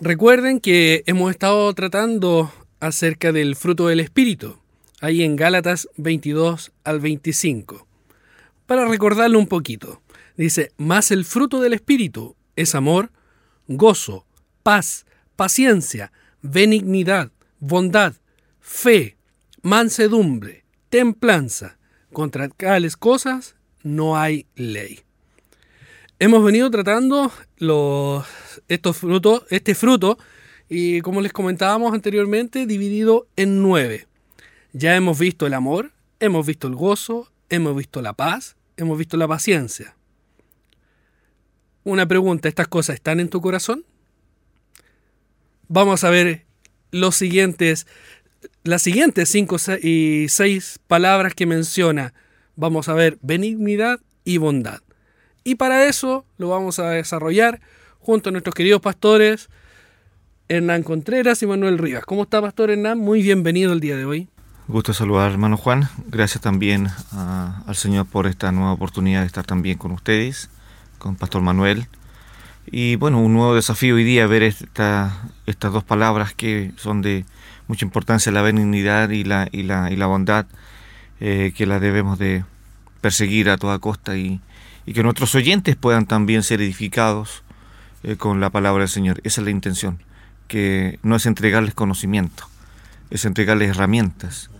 Recuerden que hemos estado tratando acerca del fruto del Espíritu, ahí en Gálatas 22 al 25. Para recordarlo un poquito, dice, más el fruto del Espíritu es amor, gozo, paz, paciencia, benignidad, bondad, fe, mansedumbre, templanza. Contra tales cosas no hay ley. Hemos venido tratando los, estos frutos, este fruto, y como les comentábamos anteriormente, dividido en nueve. Ya hemos visto el amor, hemos visto el gozo, hemos visto la paz, hemos visto la paciencia. Una pregunta, ¿estas cosas están en tu corazón? Vamos a ver los siguientes, las siguientes cinco y seis palabras que menciona. Vamos a ver benignidad y bondad. Y para eso lo vamos a desarrollar junto a nuestros queridos pastores Hernán Contreras y Manuel Rivas. ¿Cómo está, Pastor Hernán? Muy bienvenido el día de hoy. Gusto saludar, hermano Juan. Gracias también al Señor por esta nueva oportunidad de estar también con ustedes, con Pastor Manuel. Y bueno, un nuevo desafío hoy día ver esta, estas dos palabras que son de mucha importancia, la benignidad y la, y la, y la bondad, eh, que la debemos de perseguir a toda costa y que nuestros oyentes puedan también ser edificados eh, con la palabra del Señor. Esa es la intención, que no es entregarles conocimiento, es entregarles herramientas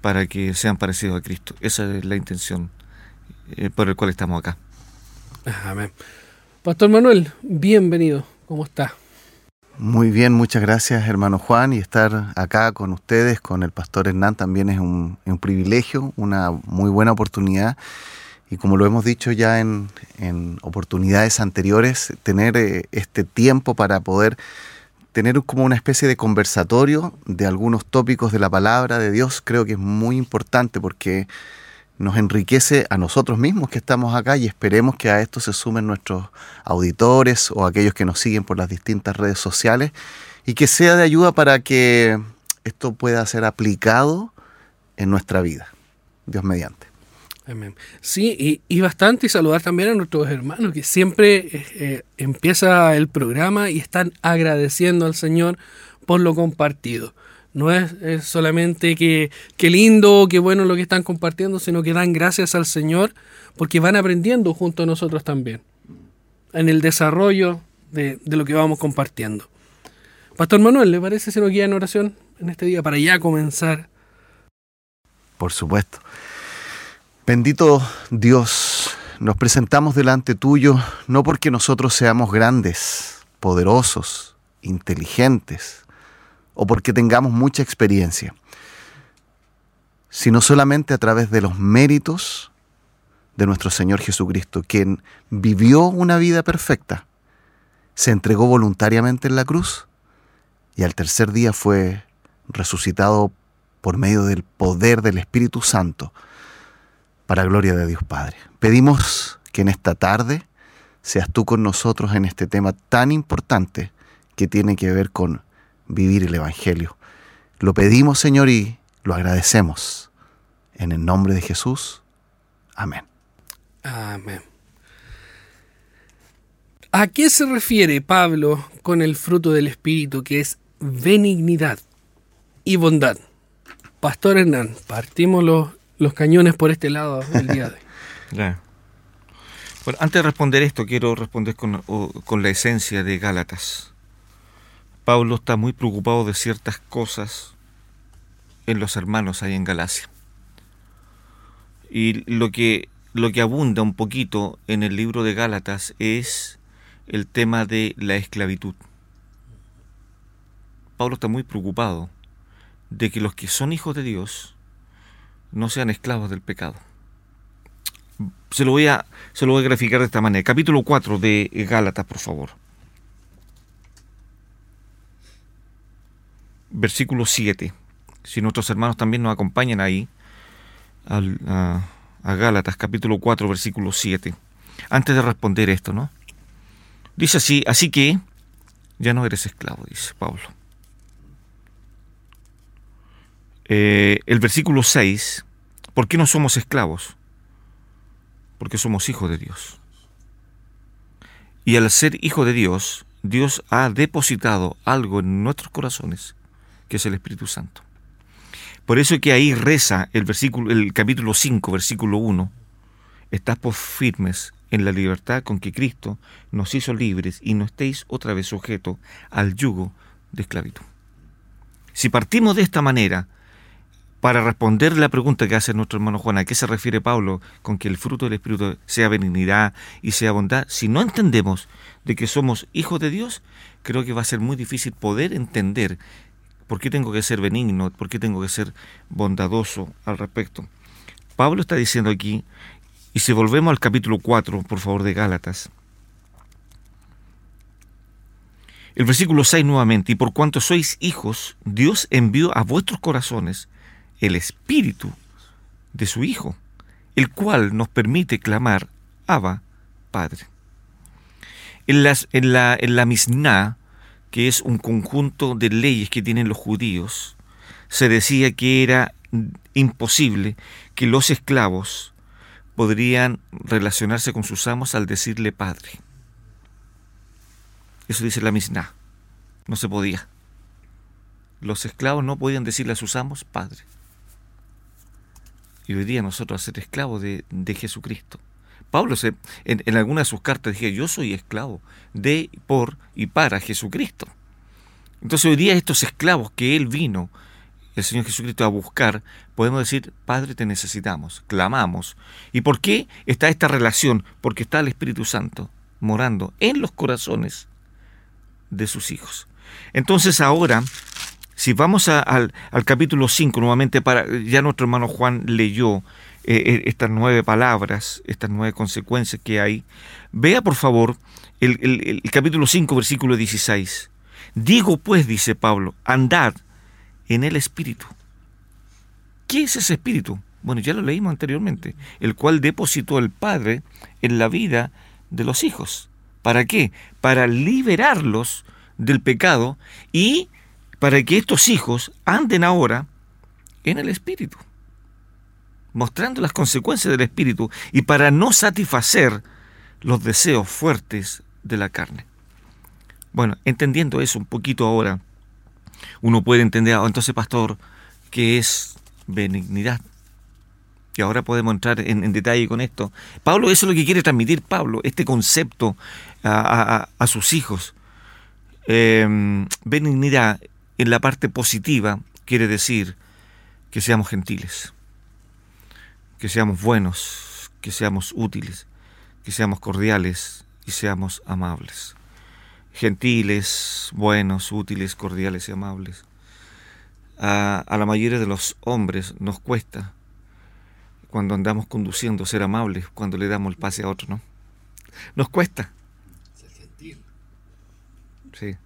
para que sean parecidos a Cristo. Esa es la intención eh, por la cual estamos acá. Amén. Pastor Manuel, bienvenido. ¿Cómo está? Muy bien, muchas gracias hermano Juan y estar acá con ustedes, con el pastor Hernán también es un, un privilegio, una muy buena oportunidad y como lo hemos dicho ya en, oportunidades anteriores, tener eh, este tiempo para poder tener como una especie de conversatorio de algunos tópicos de la palabra de Dios, creo que es muy importante porque nos enriquece a nosotros mismos que estamos acá y esperemos que a esto se sumen nuestros auditores o aquellos que nos siguen por las distintas redes sociales y que sea de ayuda para que esto pueda ser aplicado en nuestra vida. Dios mediante. Sí, y, bastante, y saludar también a nuestros hermanos que siempre eh, eh, empieza el programa y están agradeciendo al Señor por lo compartido. No es, solamente que, qué lindo, qué bueno lo que están compartiendo, sino que dan gracias al Señor porque van aprendiendo junto a nosotros también en el desarrollo de, de lo que vamos compartiendo. Pastor Manuel, ¿le parece si nos guía en oración en este día para ya comenzar? Por supuesto. Bendito Dios, nos presentamos delante tuyo no porque nosotros seamos grandes, poderosos, inteligentes o porque tengamos mucha experiencia, sino solamente a través de los méritos de nuestro Señor Jesucristo, quien vivió una vida perfecta, se entregó voluntariamente en la cruz y al tercer día fue resucitado por medio del poder del Espíritu Santo para gloria de Dios Padre. Pedimos que en esta tarde seas tú con nosotros en este tema tan importante que tiene que ver con vivir el Evangelio. Lo pedimos, Señor, y lo agradecemos. En el nombre de Jesús. Amén. Amén. ¿A qué se refiere Pablo con el fruto del Espíritu, que es benignidad y bondad? Pastor Hernán, partimoslo los cañones por este lado del día de. Bueno, antes de responder esto, quiero responder con, con la esencia de Gálatas. Pablo está muy preocupado de ciertas cosas en los hermanos ahí en Galacia. Y lo que, lo que abunda un poquito en el libro de Gálatas es el tema de la esclavitud. Pablo está muy preocupado de que los que son hijos de Dios no sean esclavos del pecado. Se lo voy a, se lo voy a graficar de esta manera. Capítulo 4 de Gálatas, por favor. versículo 7. Si nuestros hermanos también nos acompañan ahí, a, a Gálatas capítulo 4, versículo 7. Antes de responder esto, ¿no? Dice así, así que ya no eres esclavo, dice Pablo. Eh, el versículo 6, ¿por qué no somos esclavos? Porque somos hijos de Dios. Y al ser hijo de Dios, Dios ha depositado algo en nuestros corazones, que es el Espíritu Santo. Por eso que ahí reza el versículo, el capítulo 5, versículo 1, estás por firmes en la libertad con que Cristo nos hizo libres y no estéis otra vez sujetos al yugo de esclavitud. Si partimos de esta manera, para responder la pregunta que hace nuestro hermano Juan, ¿a qué se refiere Pablo con que el fruto del Espíritu sea benignidad y sea bondad? Si no entendemos de que somos hijos de Dios, creo que va a ser muy difícil poder entender por qué tengo que ser benigno, por qué tengo que ser bondadoso al respecto. Pablo está diciendo aquí, y si volvemos al capítulo 4, por favor, de Gálatas, el versículo 6 nuevamente, y por cuanto sois hijos, Dios envió a vuestros corazones el espíritu de su Hijo, el cual nos permite clamar, Abba, Padre. En, en, la, en la que es un conjunto de leyes que tienen los judíos, se decía que era imposible que los esclavos podrían relacionarse con sus amos al decirle Padre. Eso dice la Misná. No se podía. Los esclavos no podían decirle a sus amos Padre. Y hoy día nosotros ser esclavos de, Jesucristo. Pablo se, en, en, alguna de sus cartas decía, yo soy esclavo de, por y para Jesucristo. Entonces hoy día estos esclavos que Él vino, el Señor Jesucristo, a buscar, podemos decir, Padre, te necesitamos, clamamos. ¿Y por qué está esta relación? Porque está el Espíritu Santo morando en los corazones de sus hijos. Entonces ahora si vamos al, capítulo 5 nuevamente, para, ya nuestro hermano Juan leyó eh, eh, estas nueve palabras, estas nueve consecuencias que hay. Vea por favor el, el capítulo 5, versículo 16. Digo pues, dice Pablo, andad en el Espíritu. ¿Qué es ese Espíritu? Bueno, ya lo leímos anteriormente, el cual depositó el Padre en la vida de los hijos. ¿Para qué? Para liberarlos del pecado y para que estos hijos anden ahora en el Espíritu, mostrando las consecuencias del Espíritu y para no satisfacer los deseos fuertes de la carne. Bueno, entendiendo eso un poquito ahora, uno puede entender, oh, entonces pastor, ¿qué es benignidad? Y ahora podemos entrar en, detalle con esto. Pablo, eso es lo que quiere transmitir Pablo, este concepto a, sus hijos. Em, benignidad en la parte positiva quiere decir que seamos gentiles, que seamos buenos, que seamos útiles, que seamos cordiales y seamos amables. Gentiles, buenos, útiles, cordiales y amables. A, la mayoría de los hombres nos cuesta cuando andamos conduciendo ser amables, cuando le damos el pase a otro, ¿no? Nos cuesta. Ser gentil. Sí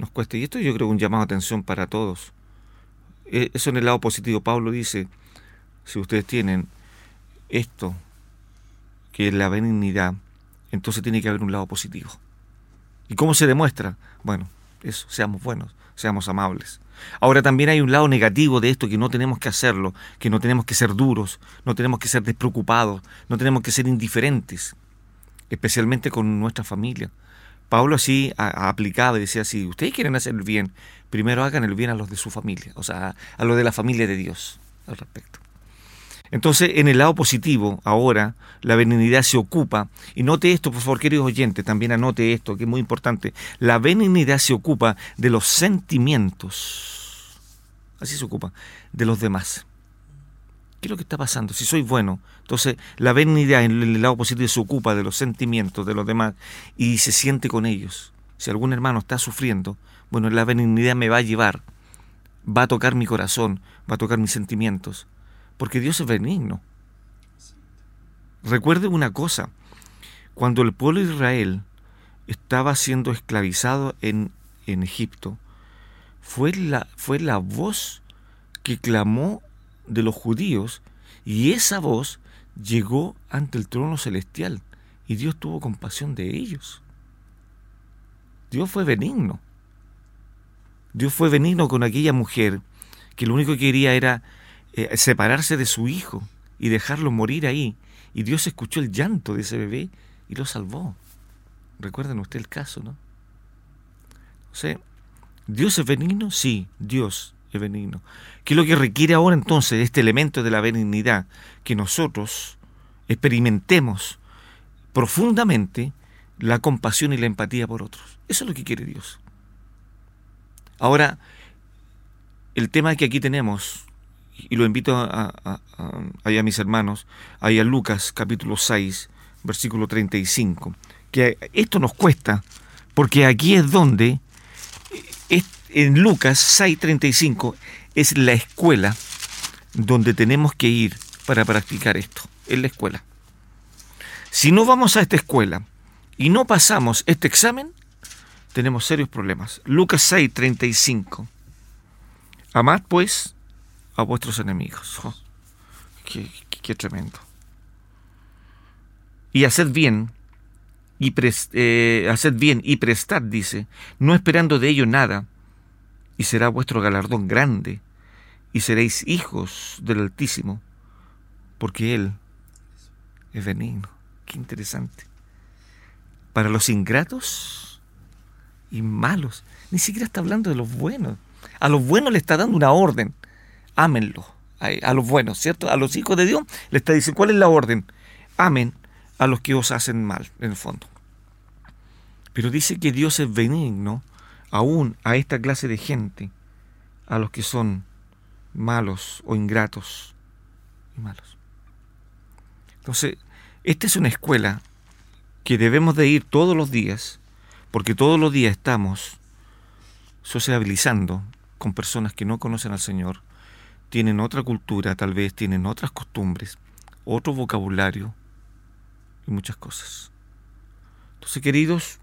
nos cuesta. Y esto yo creo un llamado a atención para todos. E, eso en el lado positivo. Pablo dice, si ustedes tienen esto, que es la benignidad, entonces tiene que haber un lado positivo. ¿Y cómo se demuestra? Bueno, eso, seamos buenos, seamos amables. Ahora también hay un lado negativo de esto que no tenemos que hacerlo, que no tenemos que ser duros, no tenemos que ser despreocupados, no tenemos que ser indiferentes, especialmente con nuestra familia. Pablo así aplicaba y decía, si ustedes quieren hacer el bien, primero hagan el bien a los de su familia, o sea, a los de la familia de Dios al respecto. Entonces, en el lado positivo, ahora, la benignidad se ocupa, y note esto, por favor, queridos oyentes, también anote esto, que es muy importante, la benignidad se ocupa de los sentimientos, así se ocupa, de los demás. ¿Qué es lo que está pasando? Si soy bueno, entonces la benignidad en el lado positivo se ocupa de los sentimientos de los demás y se siente con ellos. Si algún hermano está sufriendo, bueno, la benignidad me va a llevar, va a tocar mi corazón, va a tocar mis sentimientos, porque Dios es benigno. Recuerde una cosa, cuando el pueblo de Israel estaba siendo esclavizado en, en Egipto, fue la, fue la voz que clamó de los judíos y esa voz llegó ante el trono celestial y Dios tuvo compasión de ellos. Dios fue benigno. Dios fue benigno con aquella mujer que lo único que quería era eh, separarse de su hijo y dejarlo morir ahí. Y Dios escuchó el llanto de ese bebé y lo salvó. Recuerden usted el caso, ¿no? O sea, ¿Dios es benigno? Sí, Dios es benigno. ¿Qué es lo que requiere ahora entonces este elemento de la benignidad? Que nosotros experimentemos profundamente la compasión y la empatía por otros. Eso es lo que quiere Dios. Ahora, el tema que aquí tenemos, y lo invito a, a, mis hermanos, ahí a Lucas capítulo 6, versículo 35, que esto nos cuesta, porque aquí es donde, en Lucas 6, 35, es la escuela donde tenemos que ir para practicar esto, es la escuela. Si no vamos a esta escuela y no pasamos este examen, tenemos serios problemas. Lucas 6, 35. Amad pues a vuestros enemigos. Qué, tremendo. Y haced bien, y eh, bien y prestad, dice, no esperando de ello nada, y será vuestro galardón grande, y seréis hijos del Altísimo, porque Él es benigno. Qué interesante. Para los ingratos y malos, ni siquiera está hablando de los buenos. A los buenos le está dando una orden. Ámenlo. A, los buenos, ¿cierto? A los hijos de Dios le está diciendo, ¿cuál es la orden? Amen a los que os hacen mal, en el fondo. Pero dice que Dios es benigno aún a esta clase de gente, a los que son malos o ingratos y malos. Entonces, esta es una escuela que debemos de ir todos los días, porque todos los días estamos sociabilizando con personas que no conocen al Señor, tienen otra cultura, tal vez tienen otras costumbres, otro vocabulario y muchas cosas. Entonces, queridos,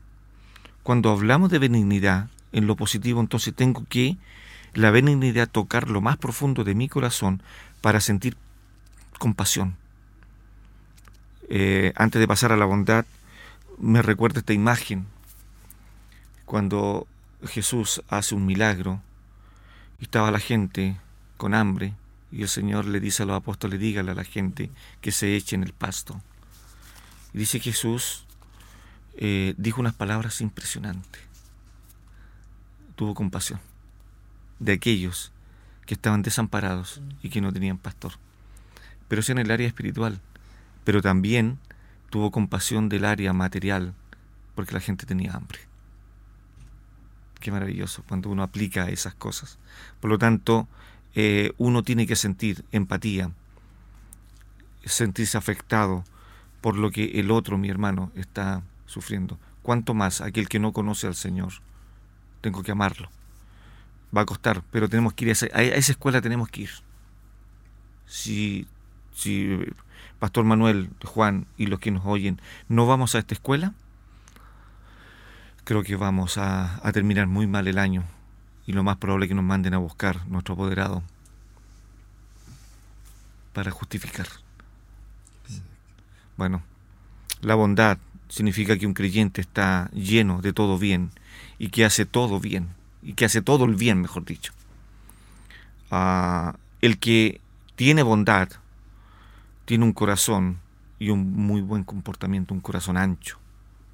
cuando hablamos de benignidad en lo positivo, entonces tengo que la benignidad tocar lo más profundo de mi corazón para sentir compasión. Eh, antes de pasar a la bondad, me recuerda esta imagen cuando Jesús hace un milagro y estaba la gente con hambre y el Señor le dice a los apóstoles, dígale a la gente que se eche en el pasto. Y dice Jesús, eh, dijo unas palabras impresionantes. Tuvo compasión de aquellos que estaban desamparados y que no tenían pastor. Pero eso en el área espiritual. Pero también tuvo compasión del área material, porque la gente tenía hambre. Qué maravilloso cuando uno aplica esas cosas. Por lo tanto, eh, uno tiene que sentir empatía, sentirse afectado por lo que el otro, mi hermano, está sufriendo. Cuanto más aquel que no conoce al Señor. Tengo que amarlo. Va a costar, pero tenemos que ir a esa, a esa escuela, tenemos que ir. Si, si Pastor Manuel, Juan y los que nos oyen, no vamos a esta escuela, creo que vamos a, terminar muy mal el año y lo más probable es que nos manden a buscar nuestro apoderado para justificar. Bueno, la bondad significa que un creyente está lleno de todo bien y que hace todo bien y que hace todo el bien, mejor dicho. Ah, el que tiene bondad tiene un corazón y un muy buen comportamiento, un corazón ancho,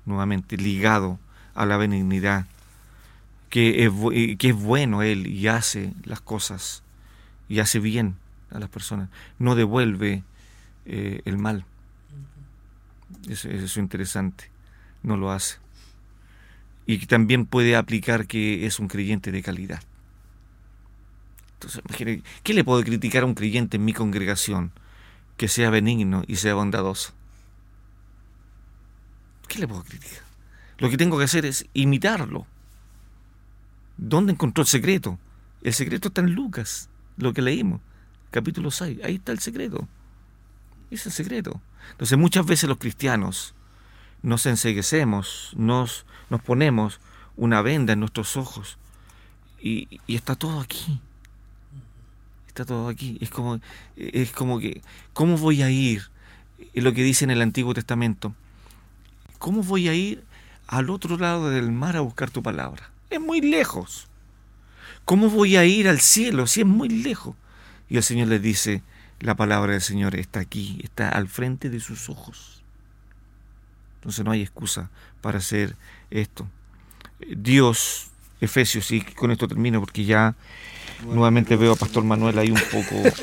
nuevamente ligado a la benignidad, que es, que es bueno Él y hace las cosas y hace bien a las personas, no devuelve eh, el mal. Eso, es interesante, no lo hace. Y también puede aplicar que es un creyente de calidad. Entonces, ¿qué le puedo criticar a un creyente en mi congregación que sea benigno y sea bondadoso? ¿Qué le puedo criticar? Lo que tengo que hacer es imitarlo. ¿Dónde encontró el secreto? El secreto está en Lucas, lo que leímos, capítulo 6. Ahí está el secreto. Es el secreto. Entonces muchas veces los cristianos nos enseguecemos, nos, nos ponemos una venda en nuestros ojos y, está todo aquí. Está todo aquí. Es como, es como que, ¿cómo voy a ir? Es lo que dice en el Antiguo Testamento. ¿Cómo voy a ir al otro lado del mar a buscar tu palabra? Es muy lejos. ¿Cómo voy a ir al cielo si es muy lejos? Y el Señor les dice, la palabra del Señor está aquí, está al frente de sus ojos. Entonces no hay excusa para hacer esto. Dios, Efesios, y con esto termino porque ya nuevamente veo a Pastor Manuel ahí un poco...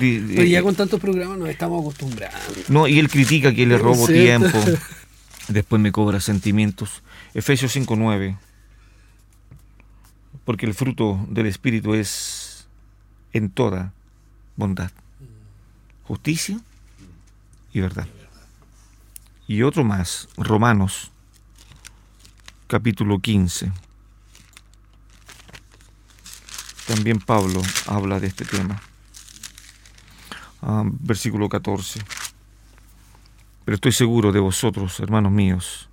Pero ya con tantos programas nos estamos acostumbrando. No, y él critica que le robo tiempo, después me cobra sentimientos. Efesios 5.9 porque el fruto del Espíritu es en toda bondad, justicia y verdad. Y otro más, Romanos capítulo 15. También Pablo habla de este tema. Ah, versículo 14. Pero estoy seguro de vosotros, hermanos míos,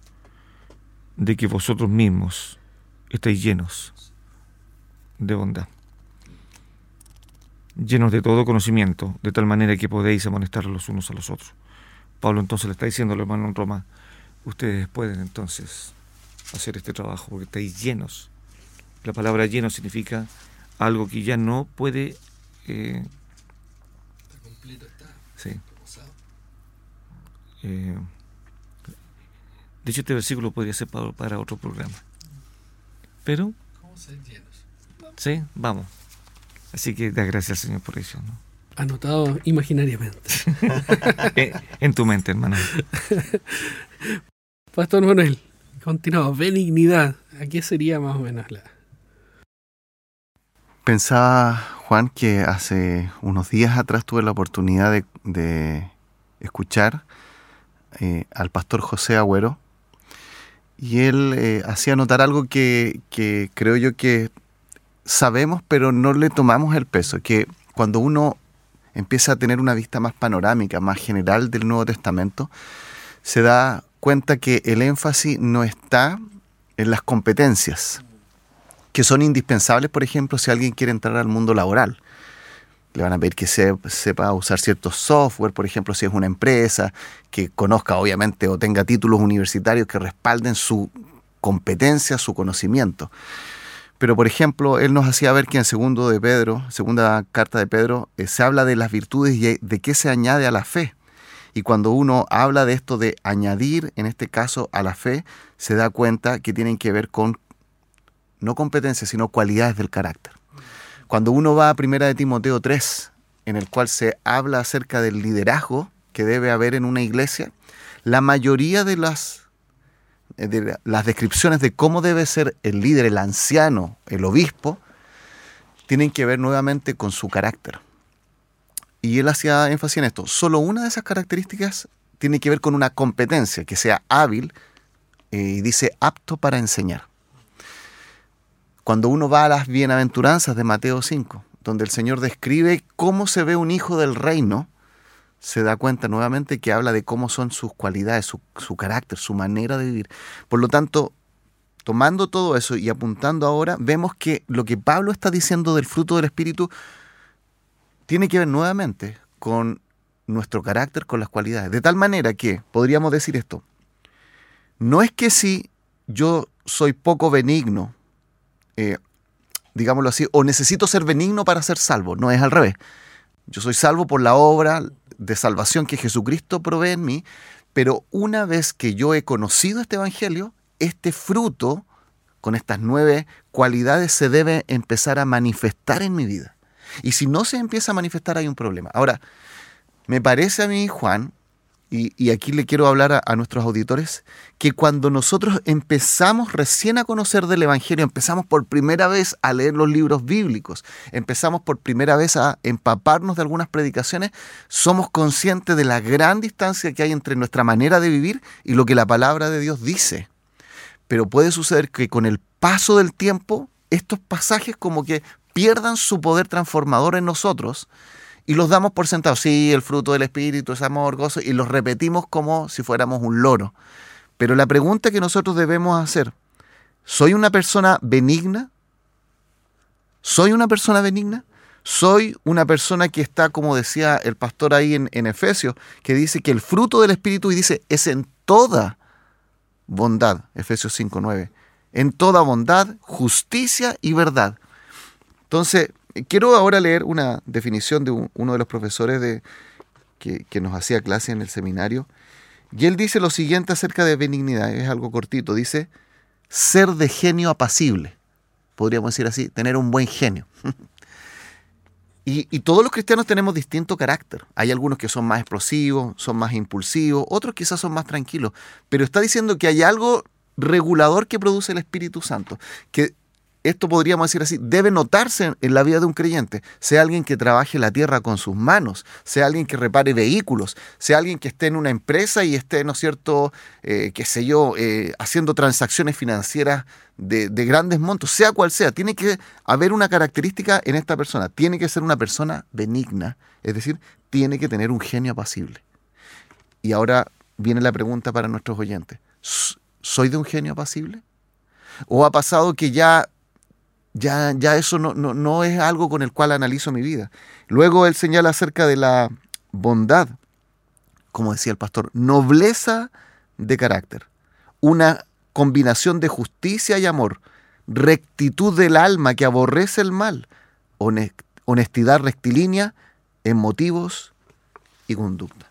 de que vosotros mismos estáis llenos de bondad, llenos de todo conocimiento, de tal manera que podéis amonestar los unos a los otros. Pablo entonces le está diciendo al hermano en Roma, ustedes pueden entonces hacer este trabajo porque estáis llenos. La palabra lleno significa algo que ya no puede... Eh, completo, está. Sí. Eh, de hecho, este versículo podría ser para, para otro programa. Pero... ¿Cómo ser lleno? Sí, vamos. Así que da gracias al Señor por eso. ¿no? Anotado imaginariamente. en tu mente, hermano. Pastor Manuel, continuamos. Benignidad. ¿A qué sería más o menos la...? Pensaba, Juan, que hace unos días atrás tuve la oportunidad de, escuchar eh, al pastor José Agüero y él eh, hacía notar algo que, que creo yo que sabemos, pero no le tomamos el peso, que cuando uno empieza a tener una vista más panorámica, más general del Nuevo Testamento, se da cuenta que el énfasis no está en las competencias, que son indispensables, por ejemplo, si alguien quiere entrar al mundo laboral. Le van a pedir que sepa usar ciertos software, por ejemplo, si es una empresa, que conozca obviamente o tenga títulos universitarios que respalden su competencia, su conocimiento. Pero, por ejemplo, él nos hacía ver que en segundo de Pedro, segunda carta de Pedro, eh, se habla de las virtudes y de qué se añade a la fe. Y cuando uno habla de esto de añadir, en este caso, a la fe, se da cuenta que tienen que ver con no competencias, sino cualidades del carácter. Cuando uno va a primera de Timoteo 3, en el cual se habla acerca del liderazgo que debe haber en una iglesia, la mayoría de las las descripciones de cómo debe ser el líder, el anciano, el obispo, tienen que ver nuevamente con su carácter. Y él hacía énfasis en esto. Solo una de esas características tiene que ver con una competencia, que sea hábil eh, y dice apto para enseñar. Cuando uno va a las bienaventuranzas de Mateo 5, donde el Señor describe cómo se ve un hijo del reino, se da cuenta nuevamente que habla de cómo son sus cualidades, su, carácter, su manera de vivir. Por lo tanto, tomando todo eso y apuntando ahora, vemos que lo que Pablo está diciendo del fruto del Espíritu tiene que ver nuevamente con nuestro carácter, con las cualidades. De tal manera que podríamos decir esto, no es que si yo soy poco benigno, eh, digámoslo así, o necesito ser benigno para ser salvo, no es al revés. Yo soy salvo por la obra, de salvación que Jesucristo provee en mí, pero una vez que yo he conocido este Evangelio, este fruto, con estas nueve cualidades, se debe empezar a manifestar en mi vida. Y si no se empieza a manifestar hay un problema. Ahora, me parece a mí, Juan, y, aquí le quiero hablar a, nuestros auditores, que cuando nosotros empezamos recién a conocer del Evangelio, empezamos por primera vez a leer los libros bíblicos, empezamos por primera vez a empaparnos de algunas predicaciones, somos conscientes de la gran distancia que hay entre nuestra manera de vivir y lo que la palabra de Dios dice. Pero puede suceder que con el paso del tiempo, estos pasajes como que pierdan su poder transformador en nosotros y los damos por sentados. Sí, el fruto del Espíritu es amor, gozo, y los repetimos como si fuéramos un loro. Pero la pregunta que nosotros debemos hacer, ¿soy una persona benigna? ¿Soy una persona benigna? ¿Soy una persona que está, como decía el pastor ahí en, en Efesios, que dice que el fruto del Espíritu y dice es en toda bondad, Efesios 5.9, en toda bondad, justicia y verdad. Entonces, quiero ahora leer una definición de uno de los profesores de, que, nos hacía clase en el seminario, y él dice lo siguiente acerca de benignidad, es algo cortito, dice, ser de genio apacible, podríamos decir así, tener un buen genio. Y, todos los cristianos tenemos distinto carácter. Hay algunos que son más explosivos, son más impulsivos, otros quizás son más tranquilos. Pero está diciendo que hay algo regulador que produce el Espíritu Santo, que esto podríamos decir así, debe notarse en la vida de un creyente, sea alguien que trabaje la tierra con sus manos, sea alguien que repare vehículos, sea alguien que esté en una empresa y esté, ¿no es cierto?, eh, qué sé yo, eh, haciendo transacciones financieras de, de, grandes montos, sea cual sea, tiene que haber una característica en esta persona, tiene que ser una persona benigna, es decir, tiene que tener un genio apacible. Y ahora viene la pregunta para nuestros oyentes, ¿soy de un genio apacible? ¿O ha pasado que ya ya, ya eso no, no, es algo con el cual analizo mi vida. Luego él señala acerca de la bondad, como decía el pastor, nobleza de carácter, una combinación de justicia y amor, rectitud del alma que aborrece el mal, honestidad rectilínea en motivos y conducta.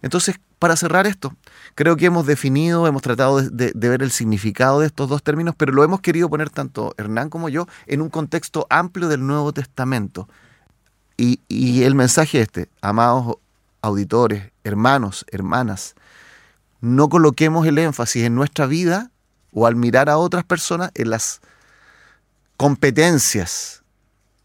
Entonces, para cerrar esto, creo que hemos definido, hemos tratado de, ver el significado de estos dos términos, pero lo hemos querido poner tanto Hernán como yo en un contexto amplio del Nuevo Testamento. Y, el mensaje este, amados auditores, hermanos, hermanas, no coloquemos el énfasis en nuestra vida o al mirar a otras personas en las competencias,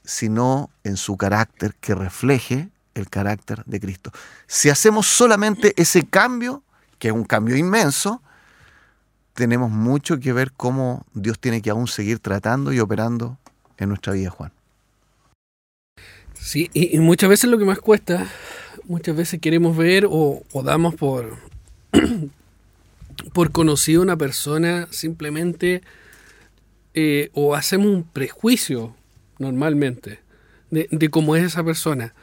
sino en su carácter que refleje el carácter de Cristo. Si hacemos solamente ese cambio, que es un cambio inmenso, tenemos mucho que ver cómo Dios tiene que aún seguir tratando y operando en nuestra vida, Juan. Sí, y, muchas veces lo que más cuesta, muchas veces queremos ver o, damos por, por conocido una persona simplemente eh, o hacemos un prejuicio normalmente de, de cómo es esa persona.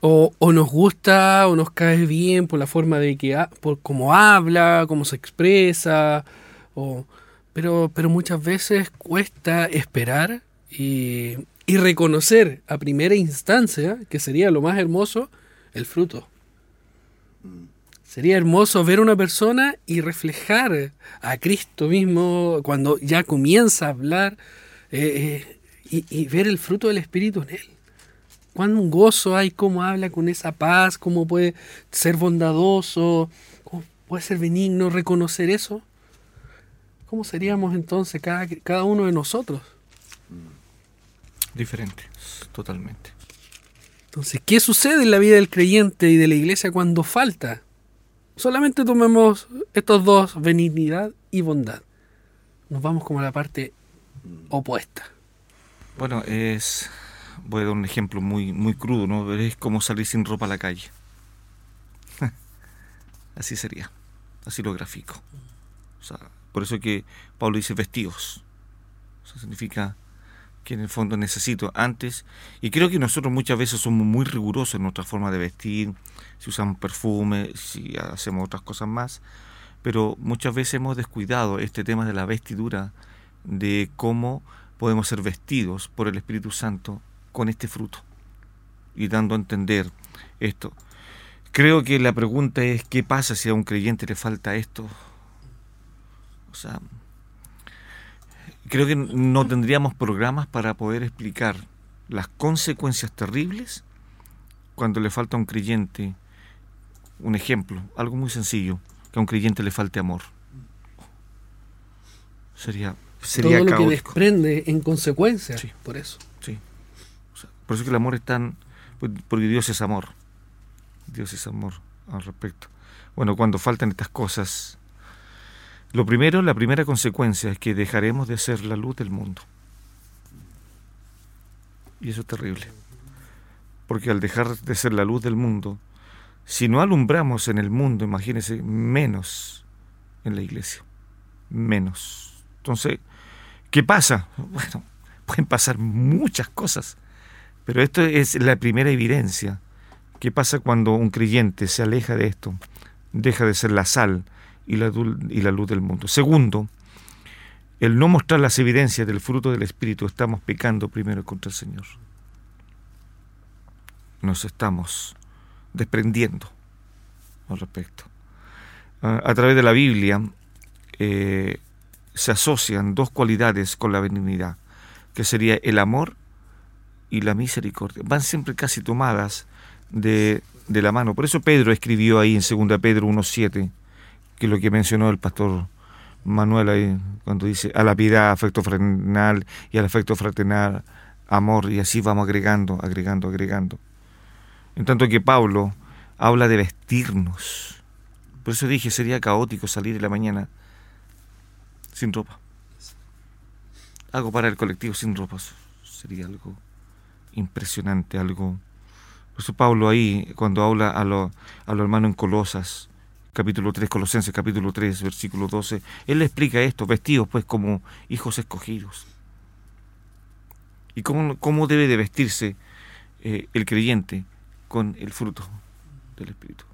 O, nos gusta o nos cae bien por la forma de que por cómo habla, cómo se expresa, o, pero, pero muchas veces cuesta esperar y, y reconocer a primera instancia, que sería lo más hermoso, el fruto. Sería hermoso ver a una persona y reflejar a Cristo mismo cuando ya comienza a hablar eh, eh, y ver el fruto del Espíritu en él cuán gozo hay, cómo habla con esa paz, cómo puede ser bondadoso, cómo puede ser benigno, reconocer eso. ¿Cómo seríamos entonces cada, cada uno de nosotros? Diferente, totalmente. Entonces, ¿qué sucede en la vida del creyente y de la iglesia cuando falta? Solamente tomemos estos dos, benignidad y bondad. Nos vamos como a la parte opuesta. Bueno, es voy a dar un ejemplo muy, muy crudo, ¿no? Es como salir sin ropa a la calle. así sería, así lo grafico. Por eso que Pablo dice vestidos. Eso significa que en el fondo necesito antes, y creo que nosotros muchas veces somos muy rigurosos en nuestra forma de vestir, si usamos perfume, si hacemos otras cosas más, pero muchas veces hemos descuidado este tema de la vestidura, de cómo podemos ser vestidos por el Espíritu Santo con este fruto y dando a entender esto. Creo que la pregunta es qué pasa si a un creyente le falta esto. O sea, creo que no tendríamos programas para poder explicar las consecuencias terribles cuando le falta a un creyente un ejemplo, algo muy sencillo, que a un creyente le falte amor. Sería sería Todo lo que desprende en consecuencia por eso. Por eso que el amor es tan... Pues, porque Dios es amor. Dios es amor al respecto. Bueno, cuando faltan estas cosas, lo primero, la primera consecuencia es que dejaremos de ser la luz del mundo. Y eso es terrible. Porque al dejar de ser la luz del mundo, si no alumbramos en el mundo, imagínense, menos en la iglesia. Menos. Entonces, ¿qué pasa? Bueno, pueden pasar muchas cosas, pero esto es la primera evidencia. ¿Qué pasa cuando un creyente se aleja de esto? Deja de ser la sal y la, y la luz del mundo. Segundo, el no mostrar las evidencias del fruto del Espíritu, estamos pecando primero contra el Señor. Nos estamos desprendiendo al respecto. A, través de la Biblia eh, se asocian dos cualidades con la benignidad, que sería el amor y la misericordia. Van siempre casi tomadas de, de la mano. Por eso Pedro escribió ahí en 2 Pedro 1.7, que es lo que mencionó el pastor Manuel ahí, cuando dice a la piedad, afecto fraternal y al afecto fraternal, amor, y así vamos agregando, agregando, agregando. En tanto que Pablo habla de vestirnos. Por eso dije, sería caótico salir en la mañana sin ropa. Algo para el colectivo sin ropa sería algo impresionante, algo... Por eso Pablo ahí, cuando habla a los a lo hermanos en Colosas, capítulo 3, Colosenses capítulo 3, versículo 12, él le explica esto, vestidos pues como hijos escogidos. ¿Y cómo, cómo debe de vestirse eh, el creyente con el fruto del Espíritu?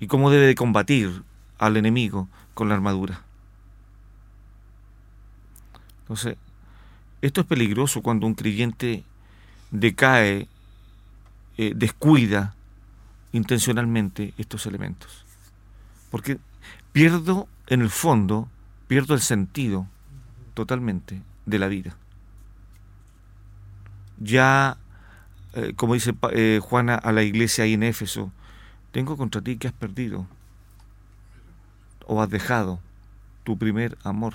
¿Y cómo debe de combatir al enemigo con la armadura? Entonces, esto es peligroso cuando un creyente decae, eh, descuida intencionalmente estos elementos. Porque pierdo en el fondo, pierdo el sentido totalmente de la vida. Ya, eh, como dice eh, Juana a la iglesia ahí en Éfeso, tengo contra ti que has perdido o has dejado tu primer amor.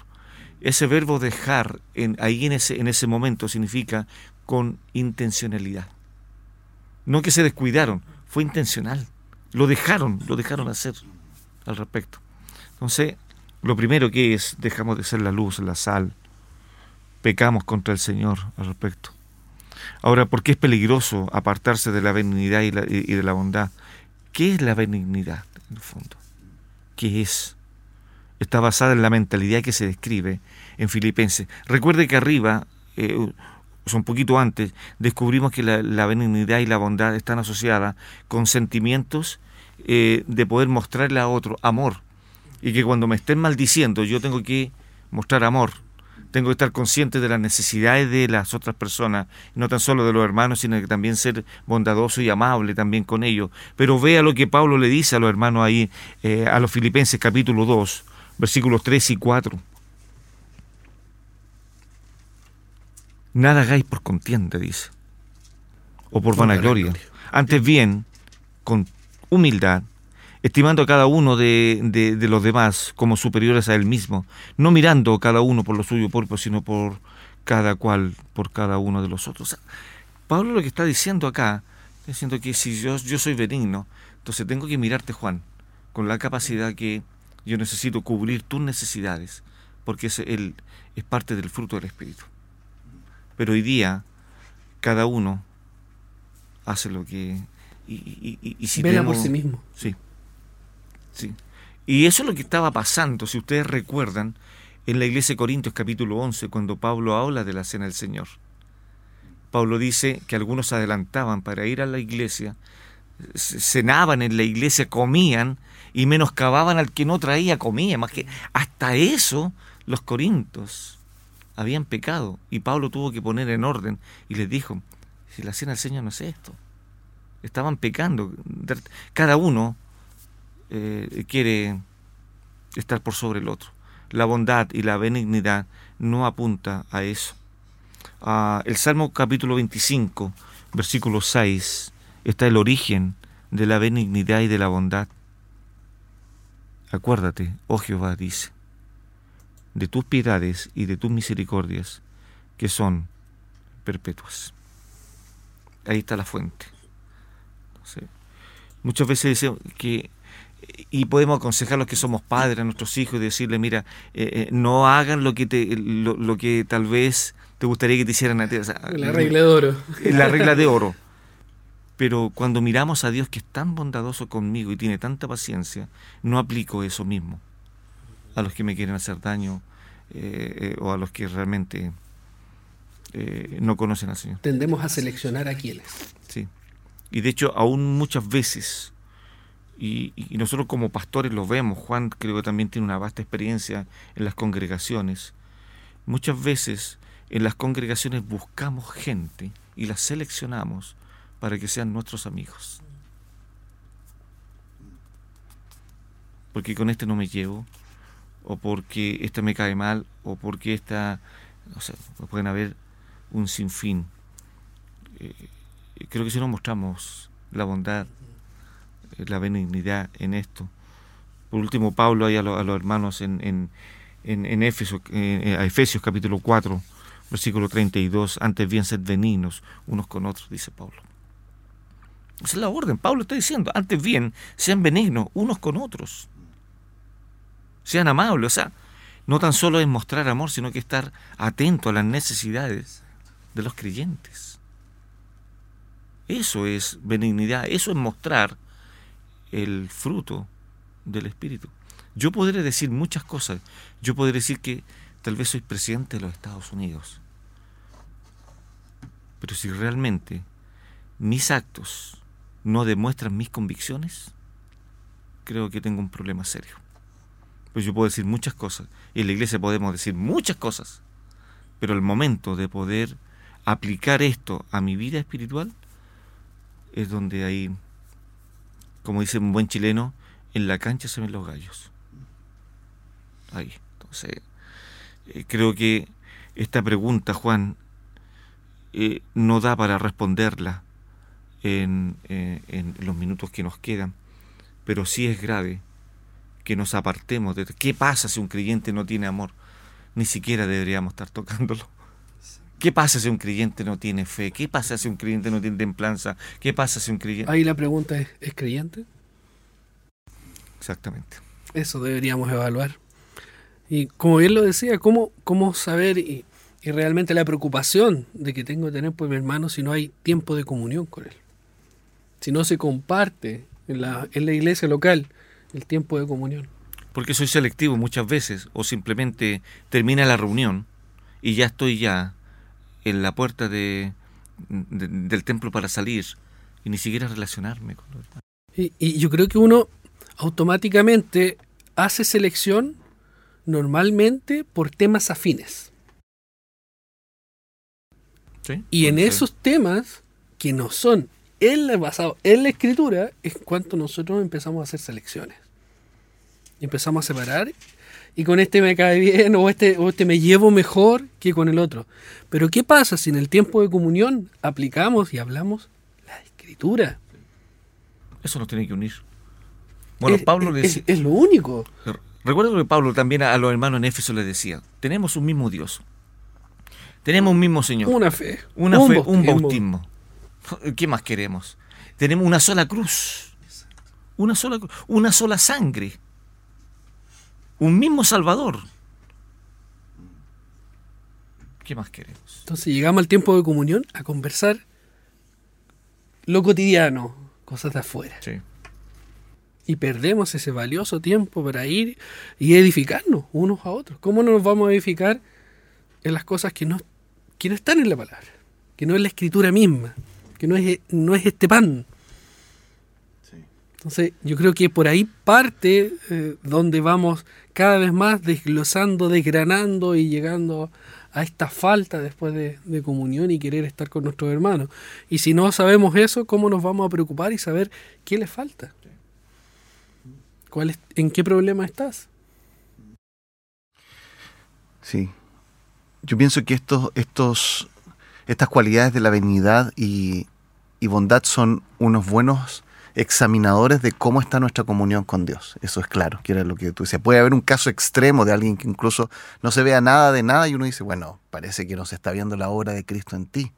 Ese verbo dejar en, ahí en ese, en ese momento significa con intencionalidad. No que se descuidaron, fue intencional. Lo dejaron, lo dejaron hacer al respecto. Entonces, lo primero que es, dejamos de ser la luz, la sal, pecamos contra el Señor al respecto. Ahora, ¿por qué es peligroso apartarse de la benignidad y, y de la bondad? ¿Qué es la benignidad, en el fondo? ¿Qué es? está basada en la mentalidad que se describe en Filipenses. Recuerde que arriba, eh, un poquito antes, descubrimos que la, benignidad y la bondad están asociadas con sentimientos eh, de poder mostrarle a otro amor. Y que cuando me estén maldiciendo, yo tengo que mostrar amor. Tengo que estar consciente de las necesidades de las otras personas, no tan solo de los hermanos, sino que también ser bondadoso y amable también con ellos. Pero vea lo que Pablo le dice a los hermanos ahí, eh, a los filipenses capítulo 2, versículos 3 y 4. Nada hagáis por contienda, dice, o por vanagloria. Antes bien, con humildad, estimando a cada uno de, de, los demás como superiores a él mismo, no mirando cada uno por lo suyo propio, sino por cada cual, por cada uno de los otros. Pablo lo que está diciendo acá, está diciendo que si yo, yo soy benigno, entonces tengo que mirarte, Juan, con la capacidad que yo necesito cubrir tus necesidades, porque es, el, es parte del fruto del Espíritu. Pero hoy día, cada uno hace lo que... Y, y, si Vela por sí mismo. Sí, sí. Y eso es lo que estaba pasando, si ustedes recuerdan, en la iglesia de Corintios capítulo 11, cuando Pablo habla de la cena del Señor. Pablo dice que algunos se adelantaban para ir a la iglesia, cenaban en la iglesia, comían y menoscababan al que no traía comida. Más que hasta eso los corintos habían pecado y Pablo tuvo que poner en orden y les dijo, si la cena del Señor no es esto. Estaban pecando. Cada uno eh, quiere estar por sobre el otro. La bondad y la benignidad no apunta a eso. Ah, el Salmo capítulo 25, versículo 6, está el origen de la benignidad y de la bondad. Acuérdate, oh Jehová, dice, de tus piedades y de tus misericordias, que son perpetuas. Ahí está la fuente. muchas veces decimos que, y podemos aconsejar a los que somos padres, a nuestros hijos, y decirle, mira, eh, eh, no hagan lo que, te, lo, que tal vez te gustaría que te hicieran a ti. la regla de oro. La regla de oro. Pero cuando miramos a Dios que es tan bondadoso conmigo y tiene tanta paciencia, no aplico eso mismo a los que me quieren hacer daño eh, eh, o a los que realmente eh, no conocen al Señor. Tendemos a seleccionar a quienes. Sí. Y de hecho, aún muchas veces, y, y nosotros como pastores lo vemos, Juan creo que también tiene una vasta experiencia en las congregaciones, muchas veces en las congregaciones buscamos gente y la seleccionamos para que sean nuestros amigos. Porque con este no me llevo, o porque esta me cae mal, o porque esta, no sé, pueden haber un sinfín. Eh, creo que si no mostramos la bondad, eh, la benignidad en esto. Por último, Pablo ahí a, los hermanos en, en, en, eh, a Efesios capítulo 4, versículo 32, antes bien ser benignos unos con otros, dice Pablo. Esa es la orden. Pablo está diciendo, antes bien, sean benignos unos con otros. Sean amables. O sea, no tan solo es mostrar amor, sino que estar atento a las necesidades de los creyentes. Eso es benignidad, eso es mostrar el fruto del Espíritu. Yo podré decir muchas cosas. Yo podré decir que tal vez soy presidente de los Estados Unidos. Pero si realmente mis actos no demuestran mis convicciones, creo que tengo un problema serio. Pues yo puedo decir muchas cosas, y en la iglesia podemos decir muchas cosas, pero el momento de poder aplicar esto a mi vida espiritual es donde hay, como dice un buen chileno, en la cancha se ven los gallos. Ahí. Entonces, eh, creo que esta pregunta, Juan, eh, no da para responderla eh, en, los minutos que nos quedan, pero sí es grave que nos apartemos de... ¿Qué pasa si un creyente no tiene amor? Ni siquiera deberíamos estar tocándolo. ¿Qué pasa si un creyente no tiene fe? ¿Qué pasa si un creyente no tiene templanza? ¿Qué pasa si un creyente... Ahí la pregunta es, ¿es creyente? Exactamente. Eso deberíamos evaluar. Y como bien lo decía, ¿cómo, cómo saber y, y realmente la preocupación de que tengo que tener por mi hermano si no hay tiempo de comunión con él? Si no se comparte en la, en la iglesia local el tiempo de comunión. Porque soy selectivo muchas veces o simplemente termina la reunión y ya estoy ya en la puerta de, del templo para salir y ni siquiera relacionarme con los y, y yo creo que uno automáticamente hace selección normalmente por temas afines. ¿Sí? Y en ser. esos temas que no son en la, basado en la escritura es cuando nosotros empezamos a hacer selecciones. Empezamos a separar y con este me cae bien o este, o este me llevo mejor que con el otro. Pero ¿qué pasa si en el tiempo de comunión aplicamos y hablamos la escritura? Eso nos tiene que unir. Bueno, es, Pablo le decía- es lo único. Recuerdo que Pablo también a, a los hermanos en Éfeso les decía, tenemos un mismo Dios, tenemos un mismo Señor, Una fe. una un fe, un bautismo. ¿Qué más queremos? Tenemos una sola cruz, una sola, una sola sangre, un mismo Salvador. ¿Qué más queremos? Entonces llegamos al tiempo de comunión a conversar lo cotidiano, cosas de afuera. Sí. Y perdemos ese valioso tiempo para ir y edificarnos unos a otros. ¿Cómo no nos vamos a edificar en las cosas que no, que no están en la palabra? Que no es la escritura misma, que no es, no es este pan. Entonces yo creo que por ahí parte eh, donde vamos cada vez más desglosando, desgranando y llegando a esta falta después de, de comunión y querer estar con nuestros hermanos. Y si no sabemos eso, ¿cómo nos vamos a preocupar y saber qué les falta? ¿Cuál es, ¿En qué problema estás? Sí. Yo pienso que estos, estos, estas cualidades de la benignidad y, bondad son unos buenos examinadores de cómo está nuestra comunión con Dios. Eso es claro, que era lo que tú decías. Puede haber un caso extremo de alguien que incluso no se vea nada de nada y uno dice, bueno, parece que no se está viendo la obra de Cristo en ti.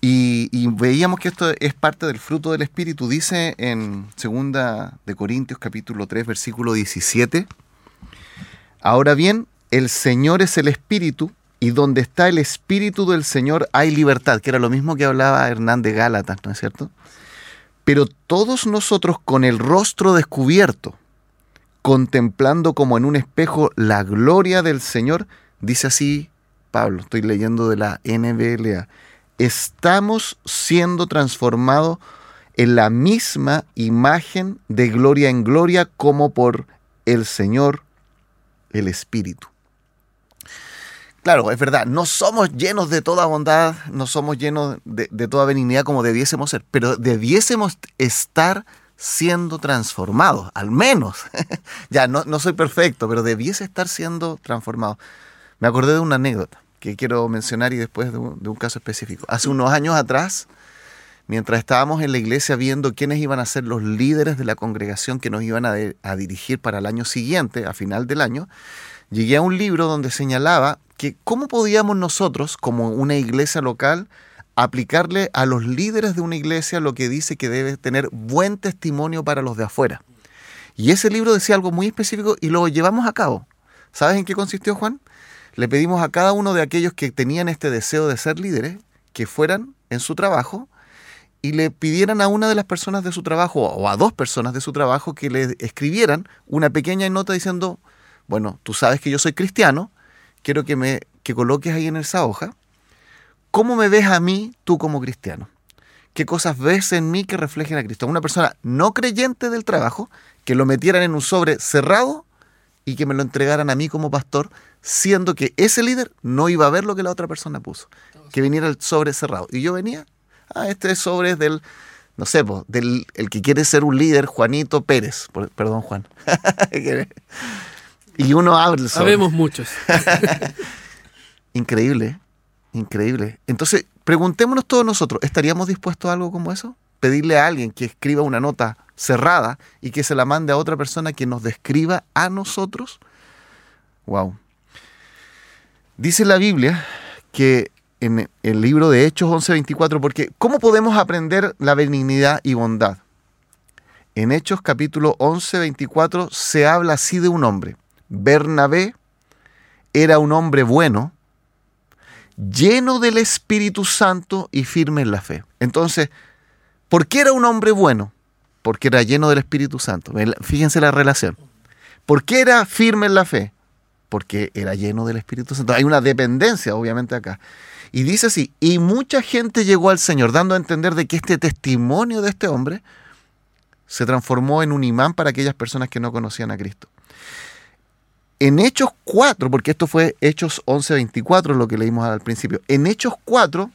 Y, y veíamos que esto es parte del fruto del Espíritu. Dice en 2 de Corintios capítulo 3 versículo 17, Ahora bien, el Señor es el Espíritu, y donde está el Espíritu del Señor hay libertad, que era lo mismo que hablaba Hernán de Gálatas, ¿no es cierto? Pero todos nosotros con el rostro descubierto, contemplando como en un espejo la gloria del Señor, dice así Pablo, estoy leyendo de la NBLA. Estamos siendo transformados en la misma imagen de gloria en gloria como por el Señor, el Espíritu. Claro, es verdad, no somos llenos de toda bondad, no somos llenos de, toda benignidad como debiésemos ser, pero debiésemos estar siendo transformados, al menos. ya, no, no, soy perfecto, pero debiese estar siendo transformado. Me acordé de una anécdota que quiero mencionar y después de un, caso específico. Hace unos años atrás, mientras estábamos en la iglesia viendo quiénes iban a ser los líderes de la congregación que nos iban a, a dirigir para el año siguiente, a final del año, llegué a un libro donde señalaba que cómo podíamos nosotros, como una iglesia local, aplicarle a los líderes de una iglesia lo que dice que debe tener buen testimonio para los de afuera. Y ese libro decía algo muy específico y lo llevamos a cabo. ¿Sabes en qué consistió, Juan? Le pedimos a cada uno de aquellos que tenían este deseo de ser líderes que fueran en su trabajo y le pidieran a una de las personas de su trabajo o a dos personas de su trabajo que le escribieran una pequeña nota diciendo, bueno, tú sabes que yo soy cristiano, quiero que me que coloques ahí en esa hoja cómo me ves a mí tú como cristiano. ¿Qué cosas ves en mí que reflejen a Cristo? Una persona no creyente del trabajo, que lo metieran en un sobre cerrado y que me lo entregaran a mí como pastor, siendo que ese líder no iba a ver lo que la otra persona puso. Que viniera el sobre cerrado. Y yo venía, ah, este sobre del, no sé, del el que quiere ser un líder, Juanito Pérez. Perdón, Juan. Y uno abre el Sabemos muchos. increíble, increíble. Entonces, preguntémonos todos nosotros, ¿estaríamos dispuestos a algo como eso? Pedirle a alguien que escriba una nota cerrada y que se la mande a otra persona que nos describa a nosotros. Wow. Dice la Biblia que en el libro de Hechos 11:24, porque ¿cómo podemos aprender la benignidad y bondad? En Hechos capítulo 11:24 se habla así de un hombre. Bernabé era un hombre bueno, lleno del Espíritu Santo y firme en la fe. Entonces, ¿por qué era un hombre bueno? Porque era lleno del Espíritu Santo. Fíjense la relación. ¿Por qué era firme en la fe? Porque era lleno del Espíritu Santo. Hay una dependencia, obviamente, acá. Y dice así, y mucha gente llegó al Señor, dando a entender de que este testimonio de este hombre se transformó en un imán para aquellas personas que no conocían a Cristo. En Hechos 4, porque esto fue Hechos 11:24, lo que leímos al principio, en Hechos 4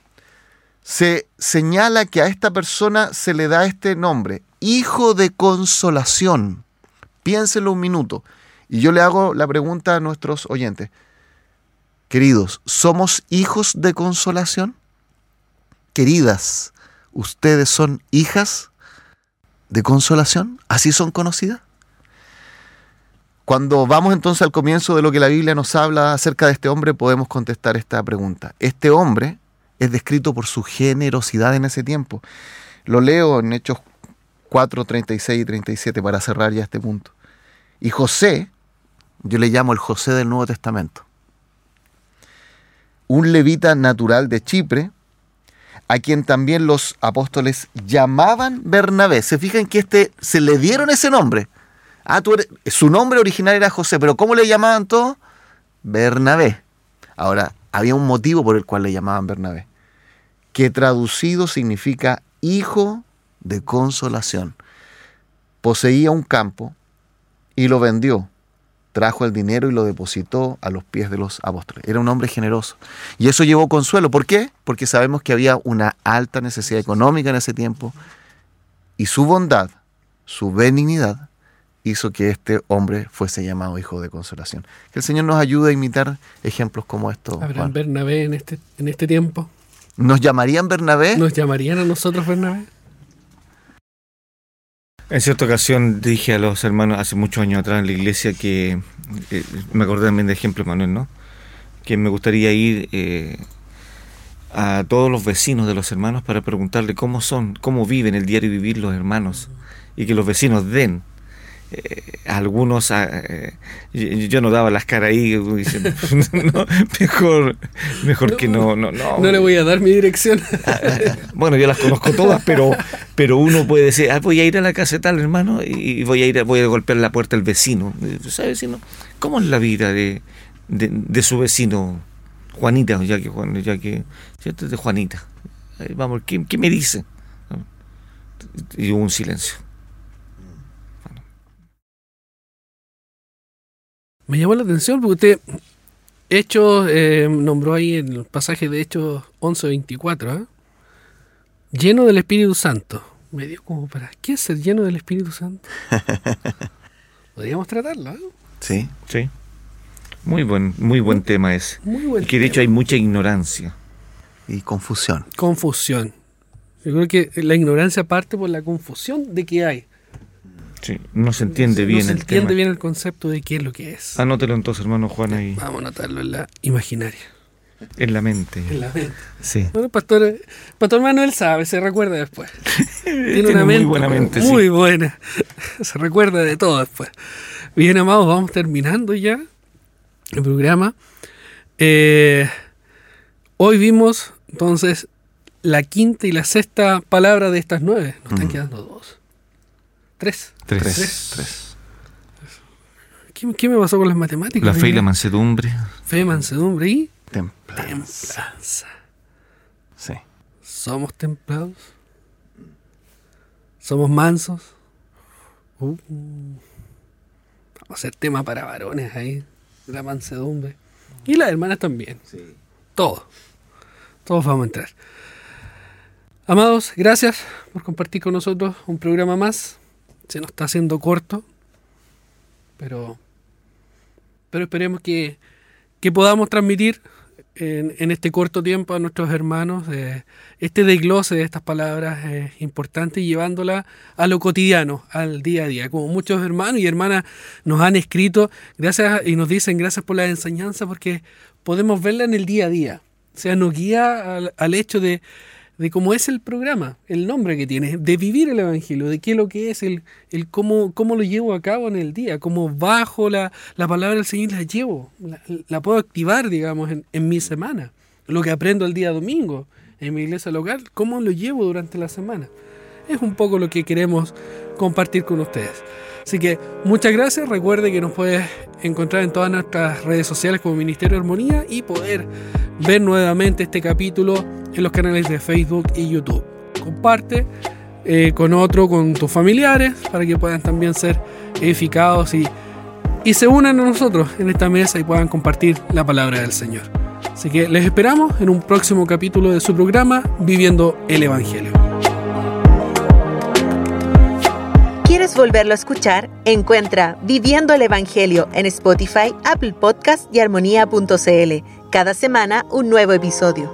se señala que a esta persona se le da este nombre, Hijo de Consolación. Piénselo un minuto. Y yo le hago la pregunta a nuestros oyentes. Queridos, ¿somos hijos de consolación? Queridas, ¿ustedes son hijas de consolación? ¿Así son conocidas? Cuando vamos entonces al comienzo de lo que la Biblia nos habla acerca de este hombre, podemos contestar esta pregunta. Este hombre es descrito por su generosidad en ese tiempo. Lo leo en Hechos 4, 36 y 37 para cerrar ya este punto. Y José, yo le llamo el José del Nuevo Testamento, un levita natural de Chipre, a quien también los apóstoles llamaban Bernabé. Se fijan que este, se le dieron ese nombre. Ah, su nombre original era José, pero ¿cómo le llamaban todos? Bernabé. Ahora, había un motivo por el cual le llamaban Bernabé, que traducido significa hijo de consolación. Poseía un campo y lo vendió. Trajo el dinero y lo depositó a los pies de los apóstoles. Era un hombre generoso. Y eso llevó consuelo. ¿Por qué? Porque sabemos que había una alta necesidad económica en ese tiempo. Y su bondad, su benignidad, hizo que este hombre fuese llamado hijo de consolación. Que el Señor nos ayude a imitar ejemplos como estos. ¿Habrán Bernabé en este, en este tiempo? ¿Nos llamarían Bernabé? ¿Nos llamarían a nosotros Bernabé? En cierta ocasión dije a los hermanos hace muchos años atrás en la iglesia que, eh, me acordé también de ejemplo Manuel, ¿no? Que me gustaría ir eh, a todos los vecinos de los hermanos para preguntarle cómo son, cómo viven el diario vivir los hermanos y que los vecinos den eh, algunos ah, eh, yo, no daba las caras ahí diciendo, mejor mejor que no, no no no le voy a dar mi dirección ah, ah, bueno yo las conozco todas pero pero uno puede decir voy a ir a la casa de tal hermano y voy a ir voy a golpear la puerta del vecino ¿sabe vecino cómo es la vida de, de, su vecino Juanita, ya que, ya que, ¿cierto? De Juanita. vamos, ¿qué, ¿qué, me dice? Y hubo un silencio. Me llamó la atención porque usted, Hechos, eh, nombró ahí en el pasaje de Hechos 11.24, ¿eh? lleno del Espíritu Santo. Me dio como para, ¿qué es ser lleno del Espíritu Santo? Podríamos tratarlo, ¿eh? Sí. Sí. Muy buen, muy buen tema ese. Muy buen y que de hecho hay mucha ignorancia. Y confusión. Confusión. Yo creo que la ignorancia parte por la confusión de que hay. Sí, no se entiende bien se el entiende tema. bien el concepto de qué es lo que es. Anótelo entonces, hermano Juan, ahí. Vamos a anotarlo en la imaginaria. En la mente. En la mente. Sí. Bueno, pastor, pastor Manuel sabe, se recuerda después. Tiene, Tiene una muy mente buena mente, sí. muy buena. Se recuerda de todo después. Bien, amados, vamos terminando ya el programa. Eh, hoy vimos entonces la quinta y la sexta palabra de estas nueve. Nos están quedando dos. Tres. Tres. Tres. Tres. ¿Qué, qué me pasó con las matemáticas? La fe y la mansedumbre. Fe, mansedumbre y Templanza. templanza. Sí. ¿Somos templados? ¿Somos mansos? Uh, vamos a hacer tema para varones ahí, la mansedumbre. Y las hermanas también. Todos. Todos vamos a entrar. Amados, gracias por compartir con nosotros un programa más. Se nos está haciendo corto, pero, pero esperemos que, que podamos transmitir en, este corto tiempo a nuestros hermanos eh, este desglose de estas palabras eh, importantes y llevándola a lo cotidiano, al día a día. Como muchos hermanos y hermanas nos han escrito gracias y nos dicen gracias por la enseñanza porque podemos verla en el día a día. O sea, nos guía al, al hecho de, de cómo es el programa, el nombre que tiene, de vivir el Evangelio, de qué es lo que es, el, el cómo, cómo lo llevo a cabo en el día, cómo bajo la, la palabra del Señor la llevo, la, la puedo activar, digamos, en, en, mi semana. Lo que aprendo el día domingo en mi iglesia local, cómo lo llevo durante la semana. Es un poco lo que queremos compartir con ustedes. Así que muchas gracias. Recuerde que nos puedes encontrar en todas nuestras redes sociales como Ministerio de Armonía y poder ver nuevamente este capítulo en los canales de Facebook y YouTube. Comparte eh, con otro, con tus familiares, para que puedan también ser edificados y, y se unan a nosotros en esta mesa y puedan compartir la palabra del Señor. Así que les esperamos en un próximo capítulo de su programa Viviendo el Evangelio. ¿Quieres volverlo a escuchar? Encuentra Viviendo el Evangelio en Spotify, Apple Podcast y armonía.cl. Cada semana un nuevo episodio.